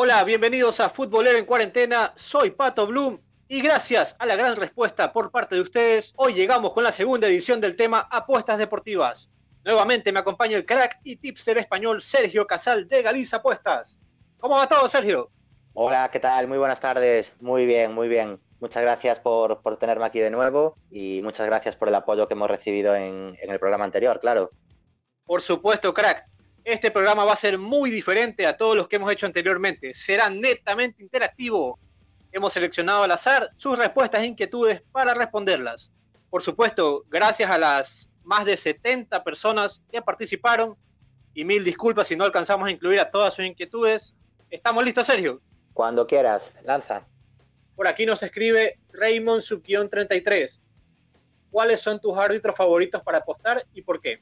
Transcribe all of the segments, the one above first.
Hola, bienvenidos a Futbolero en Cuarentena. Soy Pato Bloom y gracias a la gran respuesta por parte de ustedes, hoy llegamos con la segunda edición del tema Apuestas Deportivas. Nuevamente me acompaña el crack y tipster español Sergio Casal de Galiza Apuestas. ¿Cómo va todo, Sergio? Hola, ¿qué tal? Muy buenas tardes. Muy bien, muy bien. Muchas gracias por, tenerme aquí de nuevo y muchas gracias por el apoyo que hemos recibido en, en el programa anterior, claro. Por supuesto, crack. Este programa va a ser muy diferente a todos los que hemos hecho anteriormente. Será netamente interactivo. Hemos seleccionado al azar sus respuestas e inquietudes para responderlas. Por supuesto, gracias a las más de 70 personas que participaron y mil disculpas si no alcanzamos a incluir a todas sus inquietudes. ¿Estamos listos, Sergio? Cuando quieras, lanza. Por aquí nos escribe Raymond Subquión 33. ¿Cuáles son tus árbitros favoritos para apostar y por qué?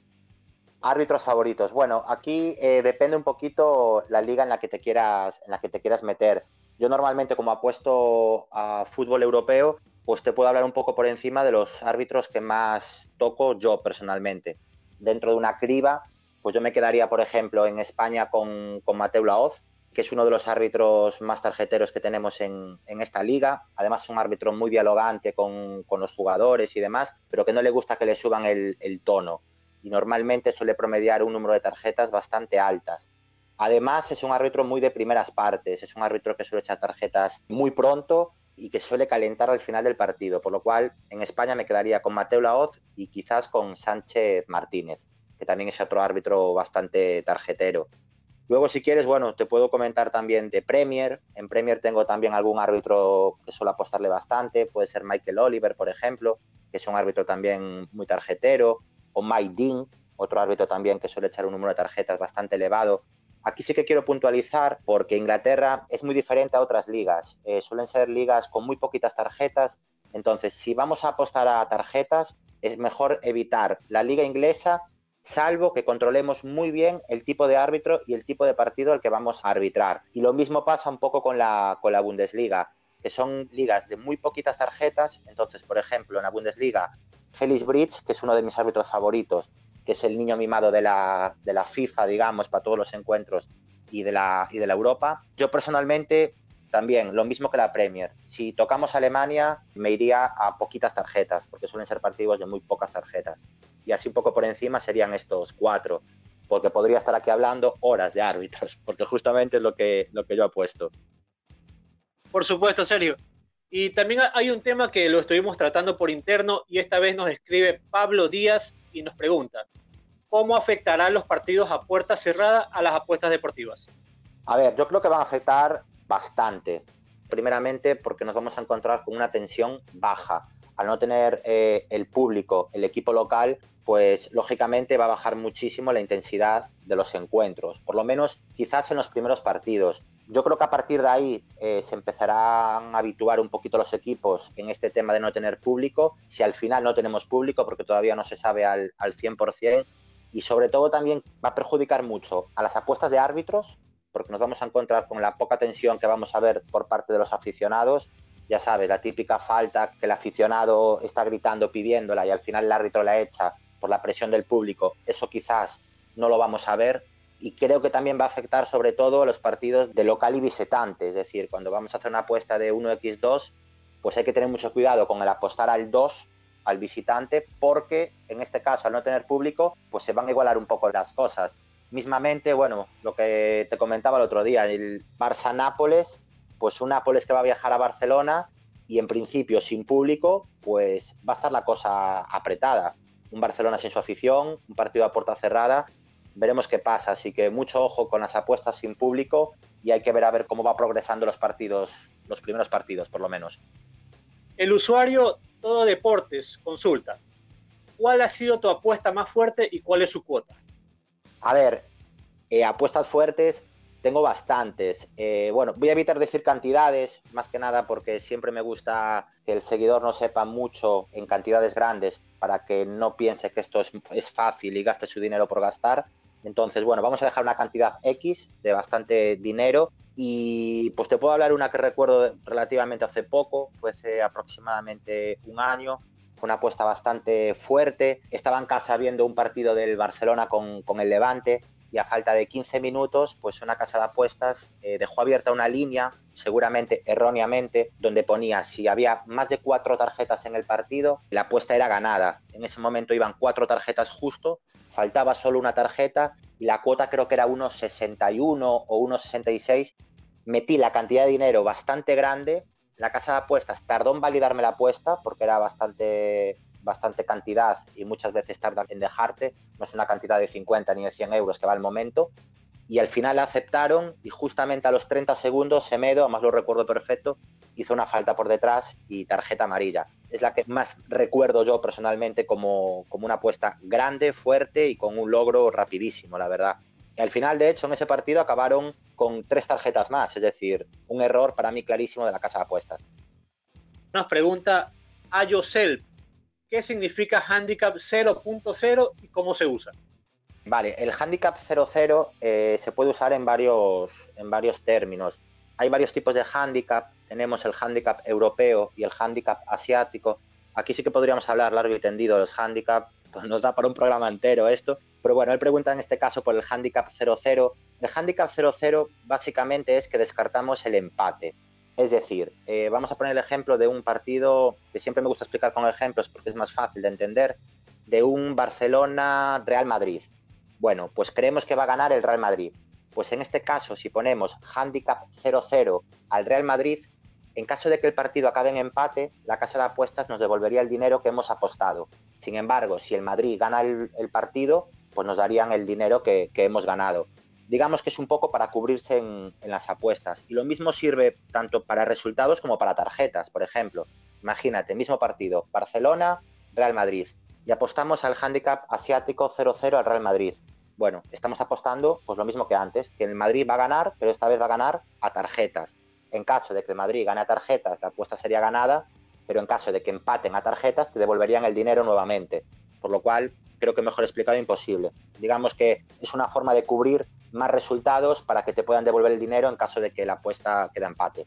Árbitros favoritos. Bueno, aquí eh, depende un poquito la liga en la que te quieras, en la que te quieras meter. Yo normalmente, como apuesto a fútbol europeo, pues te puedo hablar un poco por encima de los árbitros que más toco yo personalmente. Dentro de una criba, pues yo me quedaría, por ejemplo, en España con, con Mateo Laoz, que es uno de los árbitros más tarjeteros que tenemos en, esta liga. Además, es un árbitro muy dialogante con, los jugadores y demás, pero que no le gusta que le suban el tono y normalmente suele promediar un número de tarjetas bastante altas. Además, es un árbitro muy de primeras partes, es un árbitro que suele echar tarjetas muy pronto y que suele calentar al final del partido, por lo cual en España me quedaría con Mateo Laoz y quizás con Sánchez Martínez, que también es otro árbitro bastante tarjetero. Luego, si quieres, bueno, te puedo comentar también de Premier. En Premier tengo también algún árbitro que suele apostarle bastante, puede ser Michael Oliver, por ejemplo, que es un árbitro también muy tarjetero o Mike Dean, otro árbitro también que suele echar un número de tarjetas bastante elevado. Aquí sí que quiero puntualizar porque Inglaterra es muy diferente a otras ligas. Eh, suelen ser ligas con muy poquitas tarjetas. Entonces, si vamos a apostar a tarjetas, es mejor evitar la liga inglesa, salvo que controlemos muy bien el tipo de árbitro y el tipo de partido al que vamos a arbitrar. Y lo mismo pasa un poco con la, con la Bundesliga, que son ligas de muy poquitas tarjetas. Entonces, por ejemplo, en la Bundesliga Felix Bridge, que es uno de mis árbitros favoritos, que es el niño mimado de la, de la FIFA, digamos, para todos los encuentros y de, la, y de la Europa. Yo personalmente también, lo mismo que la Premier. Si tocamos Alemania, me iría a poquitas tarjetas, porque suelen ser partidos de muy pocas tarjetas. Y así un poco por encima serían estos cuatro, porque podría estar aquí hablando horas de árbitros, porque justamente es lo que, lo que yo apuesto. Por supuesto, Sergio. Y también hay un tema que lo estuvimos tratando por interno y esta vez nos escribe Pablo Díaz y nos pregunta, ¿cómo afectarán los partidos a puerta cerrada a las apuestas deportivas? A ver, yo creo que van a afectar bastante. Primeramente porque nos vamos a encontrar con una tensión baja. Al no tener eh, el público, el equipo local, pues lógicamente va a bajar muchísimo la intensidad de los encuentros, por lo menos quizás en los primeros partidos. Yo creo que a partir de ahí eh, se empezarán a habituar un poquito los equipos en este tema de no tener público. Si al final no tenemos público, porque todavía no se sabe al, al 100%, y sobre todo también va a perjudicar mucho a las apuestas de árbitros, porque nos vamos a encontrar con la poca tensión que vamos a ver por parte de los aficionados. Ya sabes, la típica falta que el aficionado está gritando, pidiéndola y al final el árbitro la echa por la presión del público. Eso quizás no lo vamos a ver y creo que también va a afectar sobre todo a los partidos de local y visitante, es decir, cuando vamos a hacer una apuesta de 1x2, pues hay que tener mucho cuidado con el apostar al 2 al visitante porque en este caso al no tener público pues se van a igualar un poco las cosas. Mismamente, bueno, lo que te comentaba el otro día, el Barça-Nápoles, pues un Nápoles que va a viajar a Barcelona y en principio sin público, pues va a estar la cosa apretada. Un Barcelona sin su afición, un partido a puerta cerrada veremos qué pasa. Así que mucho ojo con las apuestas sin público y hay que ver a ver cómo va progresando los partidos, los primeros partidos, por lo menos. El usuario Todo Deportes consulta. ¿Cuál ha sido tu apuesta más fuerte y cuál es su cuota? A ver, eh, apuestas fuertes tengo bastantes. Eh, bueno, voy a evitar decir cantidades, más que nada porque siempre me gusta que el seguidor no sepa mucho en cantidades grandes para que no piense que esto es, es fácil y gaste su dinero por gastar. Entonces, bueno, vamos a dejar una cantidad X de bastante dinero y pues te puedo hablar una que recuerdo relativamente hace poco, fue hace aproximadamente un año, fue una apuesta bastante fuerte. Estaba en casa viendo un partido del Barcelona con, el Levante y a falta de 15 minutos, pues una casa de apuestas eh, dejó abierta una línea, seguramente erróneamente, donde ponía si había más de cuatro tarjetas en el partido, la apuesta era ganada. En ese momento iban cuatro tarjetas justo, faltaba solo una tarjeta y la cuota creo que era 1,61 o 1,66. Metí la cantidad de dinero bastante grande, la casa de apuestas tardó en validarme la apuesta porque era bastante bastante cantidad y muchas veces tarda en dejarte, no es una cantidad de 50 ni de 100 euros que va al momento, y al final la aceptaron y justamente a los 30 segundos Semedo, además lo recuerdo perfecto, hizo una falta por detrás y tarjeta amarilla. Es la que más recuerdo yo personalmente como, como una apuesta grande, fuerte y con un logro rapidísimo, la verdad. Y al final, de hecho, en ese partido acabaron con tres tarjetas más, es decir, un error para mí clarísimo de la casa de apuestas. Nos pregunta Ayosel, qué significa handicap 0.0 y cómo se usa. Vale, el handicap 00 eh, se puede usar en varios, en varios términos. Hay varios tipos de handicap. Tenemos el handicap europeo y el handicap asiático. Aquí sí que podríamos hablar largo y tendido los handicap. Pues nos da para un programa entero esto. Pero bueno, él pregunta en este caso por el handicap 00. El handicap 00 básicamente es que descartamos el empate. Es decir, eh, vamos a poner el ejemplo de un partido que siempre me gusta explicar con ejemplos porque es más fácil de entender, de un Barcelona-Real Madrid. Bueno, pues creemos que va a ganar el Real Madrid. Pues en este caso, si ponemos handicap 0-0 al Real Madrid, en caso de que el partido acabe en empate, la casa de apuestas nos devolvería el dinero que hemos apostado. Sin embargo, si el Madrid gana el, partido, pues nos darían el dinero que hemos ganado digamos que es un poco para cubrirse en, las apuestas. Y lo mismo sirve tanto para resultados como para tarjetas. Por ejemplo, imagínate, mismo partido, Barcelona, Real Madrid, y apostamos al handicap asiático 0-0 al Real Madrid. Bueno, estamos apostando pues lo mismo que antes, que el Madrid va a ganar, pero esta vez va a ganar a tarjetas. En caso de que el Madrid gane a tarjetas, la apuesta sería ganada, pero en caso de que empaten a tarjetas, te devolverían el dinero nuevamente. Por lo cual, creo que mejor explicado imposible. Digamos que es una forma de cubrir más resultados para que te puedan devolver el dinero en caso de que la apuesta quede empate.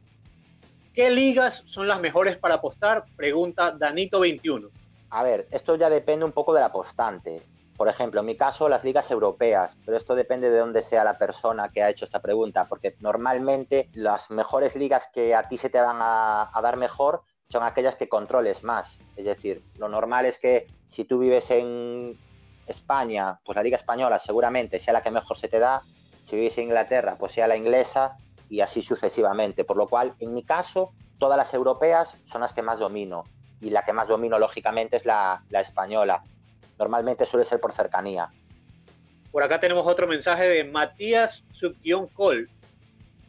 ¿Qué ligas son las mejores para apostar? Pregunta Danito21. A ver, esto ya depende un poco del apostante. Por ejemplo, en mi caso, las ligas europeas, pero esto depende de dónde sea la persona que ha hecho esta pregunta, porque normalmente las mejores ligas que a ti se te van a, dar mejor son aquellas que controles más. Es decir, lo normal es que si tú vives en España, pues la Liga Española seguramente sea la que mejor se te da, si vives en Inglaterra, pues sea la inglesa y así sucesivamente. Por lo cual, en mi caso, todas las europeas son las que más domino y la que más domino, lógicamente, es la, española. Normalmente suele ser por cercanía. Por acá tenemos otro mensaje de Matías Subguión-Col.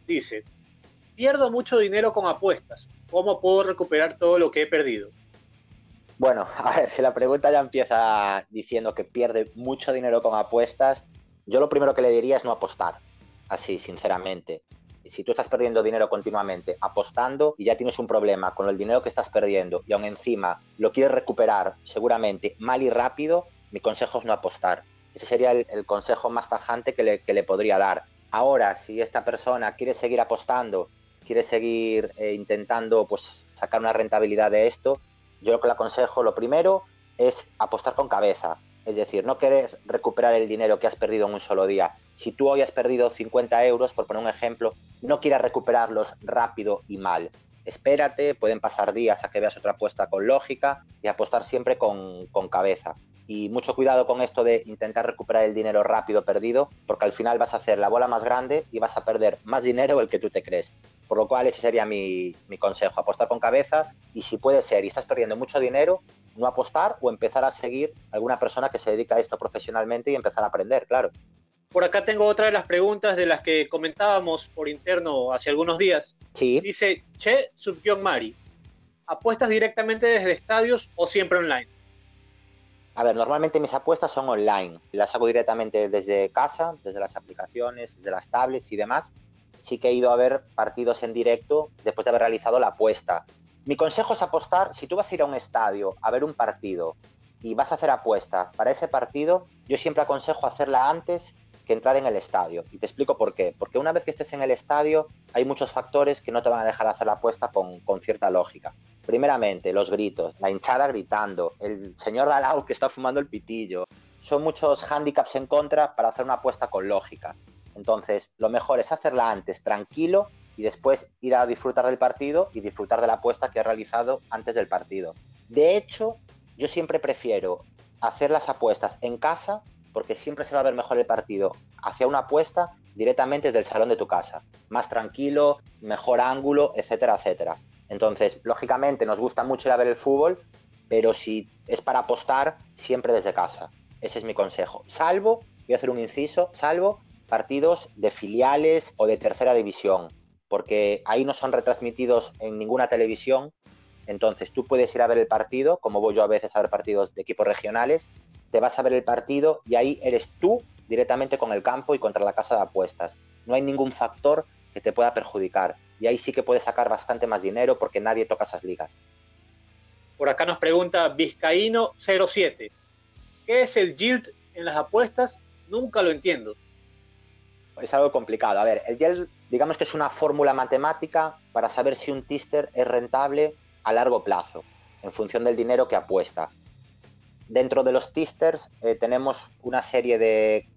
Dice, pierdo mucho dinero con apuestas. ¿Cómo puedo recuperar todo lo que he perdido? Bueno, a ver, si la pregunta ya empieza diciendo que pierde mucho dinero con apuestas, yo lo primero que le diría es no apostar, así, sinceramente. Si tú estás perdiendo dinero continuamente apostando y ya tienes un problema con el dinero que estás perdiendo y aún encima lo quieres recuperar seguramente mal y rápido, mi consejo es no apostar. Ese sería el, consejo más tajante que le, que le, podría dar. Ahora, si esta persona quiere seguir apostando, quiere seguir eh, intentando pues, sacar una rentabilidad de esto, yo lo que le aconsejo, lo primero, es apostar con cabeza. Es decir, no querer recuperar el dinero que has perdido en un solo día. Si tú hoy has perdido 50 euros, por poner un ejemplo, no quieras recuperarlos rápido y mal. Espérate, pueden pasar días a que veas otra apuesta con lógica y apostar siempre con, cabeza. Y mucho cuidado con esto de intentar recuperar el dinero rápido perdido, porque al final vas a hacer la bola más grande y vas a perder más dinero del que tú te crees. Por lo cual ese sería mi, consejo, apostar con cabeza y si puede ser y estás perdiendo mucho dinero, no apostar o empezar a seguir a alguna persona que se dedica a esto profesionalmente y empezar a aprender, claro. Por acá tengo otra de las preguntas de las que comentábamos por interno hace algunos días. Sí. Dice, Che Subkyong Mari, ¿apuestas directamente desde estadios o siempre online? A ver, normalmente mis apuestas son online. Las hago directamente desde casa, desde las aplicaciones, desde las tablets y demás sí que he ido a ver partidos en directo después de haber realizado la apuesta. Mi consejo es apostar, si tú vas a ir a un estadio a ver un partido y vas a hacer apuesta para ese partido, yo siempre aconsejo hacerla antes que entrar en el estadio. Y te explico por qué. Porque una vez que estés en el estadio, hay muchos factores que no te van a dejar hacer la apuesta con, con cierta lógica. Primeramente, los gritos, la hinchada gritando, el señor Dalau que está fumando el pitillo, son muchos handicaps en contra para hacer una apuesta con lógica. Entonces, lo mejor es hacerla antes tranquilo y después ir a disfrutar del partido y disfrutar de la apuesta que he realizado antes del partido. De hecho, yo siempre prefiero hacer las apuestas en casa porque siempre se va a ver mejor el partido hacia una apuesta directamente desde el salón de tu casa. Más tranquilo, mejor ángulo, etcétera, etcétera. Entonces, lógicamente nos gusta mucho ir a ver el fútbol, pero si es para apostar, siempre desde casa. Ese es mi consejo. Salvo, voy a hacer un inciso, salvo partidos de filiales o de tercera división, porque ahí no son retransmitidos en ninguna televisión. Entonces tú puedes ir a ver el partido, como voy yo a veces a ver partidos de equipos regionales, te vas a ver el partido y ahí eres tú directamente con el campo y contra la casa de apuestas. No hay ningún factor que te pueda perjudicar. Y ahí sí que puedes sacar bastante más dinero porque nadie toca esas ligas. Por acá nos pregunta Vizcaíno07. ¿Qué es el yield en las apuestas? Nunca lo entiendo. Es algo complicado. A ver, el yield, digamos que es una fórmula matemática para saber si un tister es rentable a largo plazo, en función del dinero que apuesta. Dentro de los tisters eh, tenemos una serie de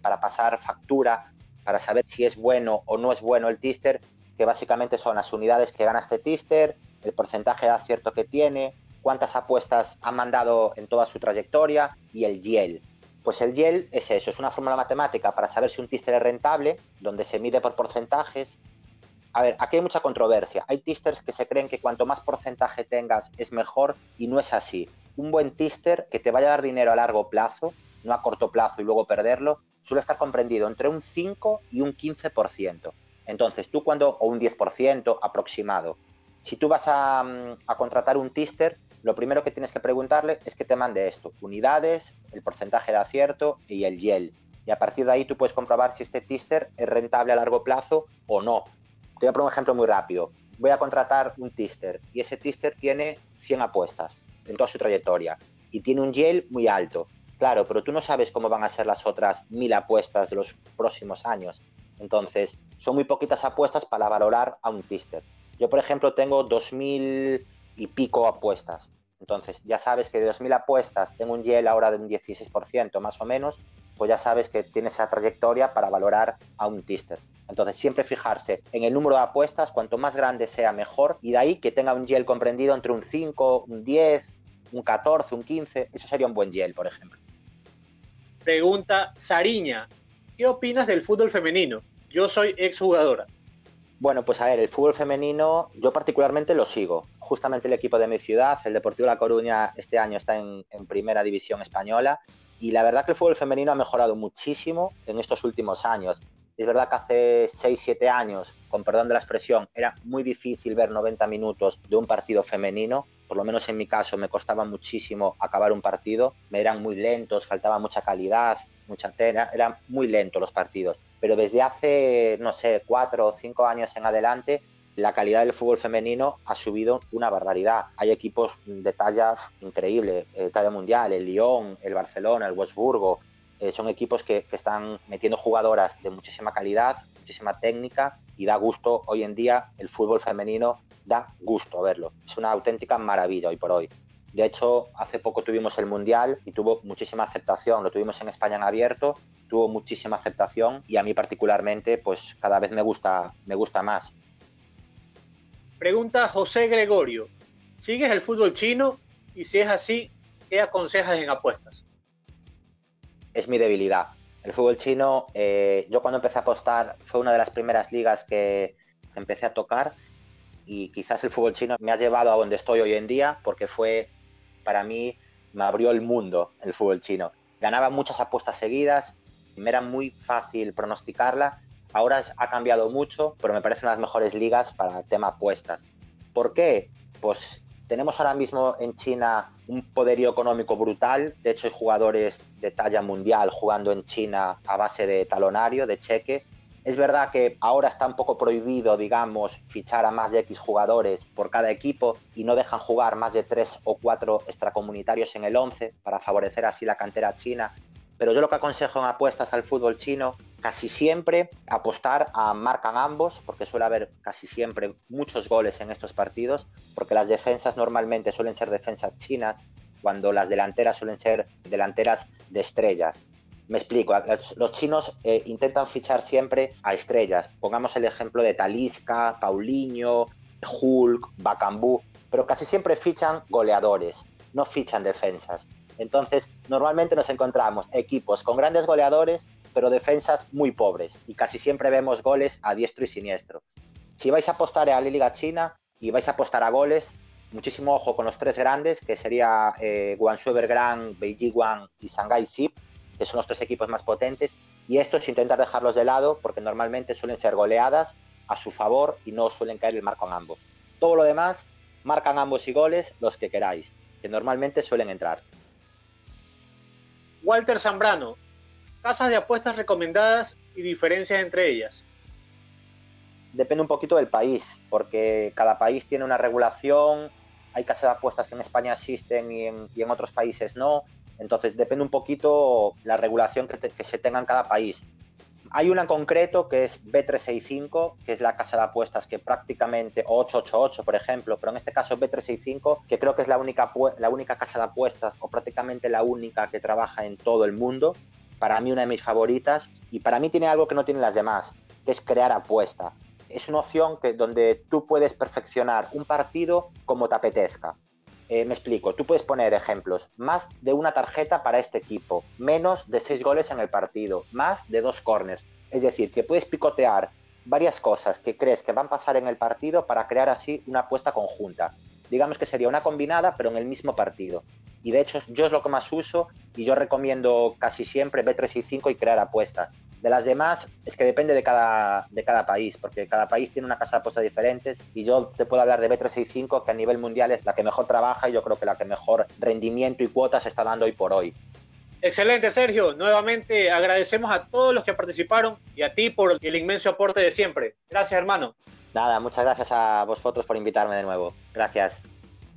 para pasar factura, para saber si es bueno o no es bueno el tister, que básicamente son las unidades que gana este tister, el porcentaje de acierto que tiene, cuántas apuestas ha mandado en toda su trayectoria y el YEL. Pues el YEL es eso, es una fórmula matemática para saber si un tister es rentable, donde se mide por porcentajes. A ver, aquí hay mucha controversia. Hay tisters que se creen que cuanto más porcentaje tengas es mejor y no es así. Un buen tister que te vaya a dar dinero a largo plazo, no a corto plazo y luego perderlo, suele estar comprendido entre un 5 y un 15%. Entonces, tú cuando, o un 10% aproximado, si tú vas mm, a, contratar un tister, lo primero que tienes que preguntarle es que te mande esto, unidades, el porcentaje de acierto y el YEL. Y a partir de ahí tú puedes comprobar si este tister es rentable a largo plazo o no. Te voy a poner un ejemplo muy rápido. Voy a contratar un tister y ese tister tiene 100 apuestas en toda su trayectoria y tiene un YEL muy alto. Claro, pero tú no sabes cómo van a ser las otras mil apuestas de los próximos años. Entonces, son muy poquitas apuestas para valorar a un tister. Yo, por ejemplo, tengo dos mil y pico apuestas. Entonces, ya sabes que de 2.000 apuestas tengo un YEL ahora de un 16% más o menos, pues ya sabes que tiene esa trayectoria para valorar a un tister. Entonces, siempre fijarse en el número de apuestas, cuanto más grande sea mejor, y de ahí que tenga un YEL comprendido entre un 5, un 10, un 14, un 15, eso sería un buen YEL, por ejemplo. Pregunta Sariña, ¿qué opinas del fútbol femenino? Yo soy exjugadora. Bueno, pues a ver, el fútbol femenino yo particularmente lo sigo. Justamente el equipo de mi ciudad, el Deportivo La Coruña, este año está en, primera división española y la verdad que el fútbol femenino ha mejorado muchísimo en estos últimos años. Es verdad que hace 6-7 años, con perdón de la expresión, era muy difícil ver 90 minutos de un partido femenino por lo menos en mi caso, me costaba muchísimo acabar un partido, me eran muy lentos, faltaba mucha calidad, mucha tela, eran muy lentos los partidos. Pero desde hace, no sé, cuatro o cinco años en adelante, la calidad del fútbol femenino ha subido una barbaridad. Hay equipos de tallas increíbles, eh, talla mundial, el Lyon, el Barcelona, el Wolfsburgo. Eh, son equipos que, que están metiendo jugadoras de muchísima calidad, muchísima técnica y da gusto hoy en día el fútbol femenino da gusto verlo. Es una auténtica maravilla hoy por hoy. De hecho, hace poco tuvimos el Mundial y tuvo muchísima aceptación. Lo tuvimos en España en abierto, tuvo muchísima aceptación y a mí particularmente, pues cada vez me gusta, me gusta más. Pregunta José Gregorio. ¿Sigues el fútbol chino? Y si es así, ¿qué aconsejas en apuestas? Es mi debilidad. El fútbol chino, eh, yo cuando empecé a apostar, fue una de las primeras ligas que empecé a tocar y quizás el fútbol chino me ha llevado a donde estoy hoy en día porque fue, para mí, me abrió el mundo el fútbol chino. Ganaba muchas apuestas seguidas y me era muy fácil pronosticarla. Ahora ha cambiado mucho, pero me parece una de las mejores ligas para el tema apuestas. ¿Por qué? Pues tenemos ahora mismo en China un poderío económico brutal. De hecho, hay jugadores de talla mundial jugando en China a base de talonario, de cheque. Es verdad que ahora está un poco prohibido, digamos, fichar a más de X jugadores por cada equipo y no dejan jugar más de tres o cuatro extracomunitarios en el 11 para favorecer así la cantera china. Pero yo lo que aconsejo en apuestas al fútbol chino, casi siempre apostar a marcan ambos, porque suele haber casi siempre muchos goles en estos partidos, porque las defensas normalmente suelen ser defensas chinas cuando las delanteras suelen ser delanteras de estrellas. Me explico, los chinos eh, intentan fichar siempre a estrellas. Pongamos el ejemplo de Talisca, Paulinho, Hulk, Bacambú, pero casi siempre fichan goleadores, no fichan defensas. Entonces, normalmente nos encontramos equipos con grandes goleadores, pero defensas muy pobres, y casi siempre vemos goles a diestro y siniestro. Si vais a apostar a la Liga China y vais a apostar a goles, muchísimo ojo con los tres grandes, que sería eh, Guangzhou Evergrande, Beijing Guang y Shanghai Zip, que son los tres equipos más potentes, y estos intentar dejarlos de lado porque normalmente suelen ser goleadas a su favor y no suelen caer el marco en ambos. Todo lo demás, marcan ambos y goles los que queráis, que normalmente suelen entrar. Walter Zambrano, casas de apuestas recomendadas y diferencias entre ellas. Depende un poquito del país, porque cada país tiene una regulación, hay casas de apuestas que en España existen y en, y en otros países no, entonces depende un poquito la regulación que, se tenga en cada país. Hay una en concreto que es B365, que es la casa de apuestas que prácticamente, o 888 por ejemplo, pero en este caso B365, que creo que es la única, la única casa de apuestas o prácticamente la única que trabaja en todo el mundo. Para mí una de mis favoritas y para mí tiene algo que no tienen las demás, que es crear apuesta. Es una opción que, donde tú puedes perfeccionar un partido como te apetezca. Eh, me explico, tú puedes poner ejemplos, más de una tarjeta para este equipo, menos de seis goles en el partido, más de dos corners. Es decir, que puedes picotear varias cosas que crees que van a pasar en el partido para crear así una apuesta conjunta. Digamos que sería una combinada, pero en el mismo partido. Y de hecho, yo es lo que más uso y yo recomiendo casi siempre B3 y 5 y crear apuestas. De las demás, es que depende de cada, de cada país, porque cada país tiene una casa de apuestas diferentes y yo te puedo hablar de B365, que a nivel mundial es la que mejor trabaja y yo creo que la que mejor rendimiento y cuotas está dando hoy por hoy. Excelente, Sergio. Nuevamente agradecemos a todos los que participaron y a ti por el inmenso aporte de siempre. Gracias, hermano. Nada, muchas gracias a vosotros por invitarme de nuevo. Gracias.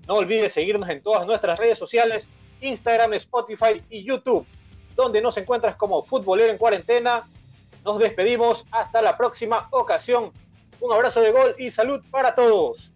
No olvides seguirnos en todas nuestras redes sociales, Instagram, Spotify y YouTube, donde nos encuentras como Futbolero en Cuarentena nos despedimos hasta la próxima ocasión. Un abrazo de gol y salud para todos.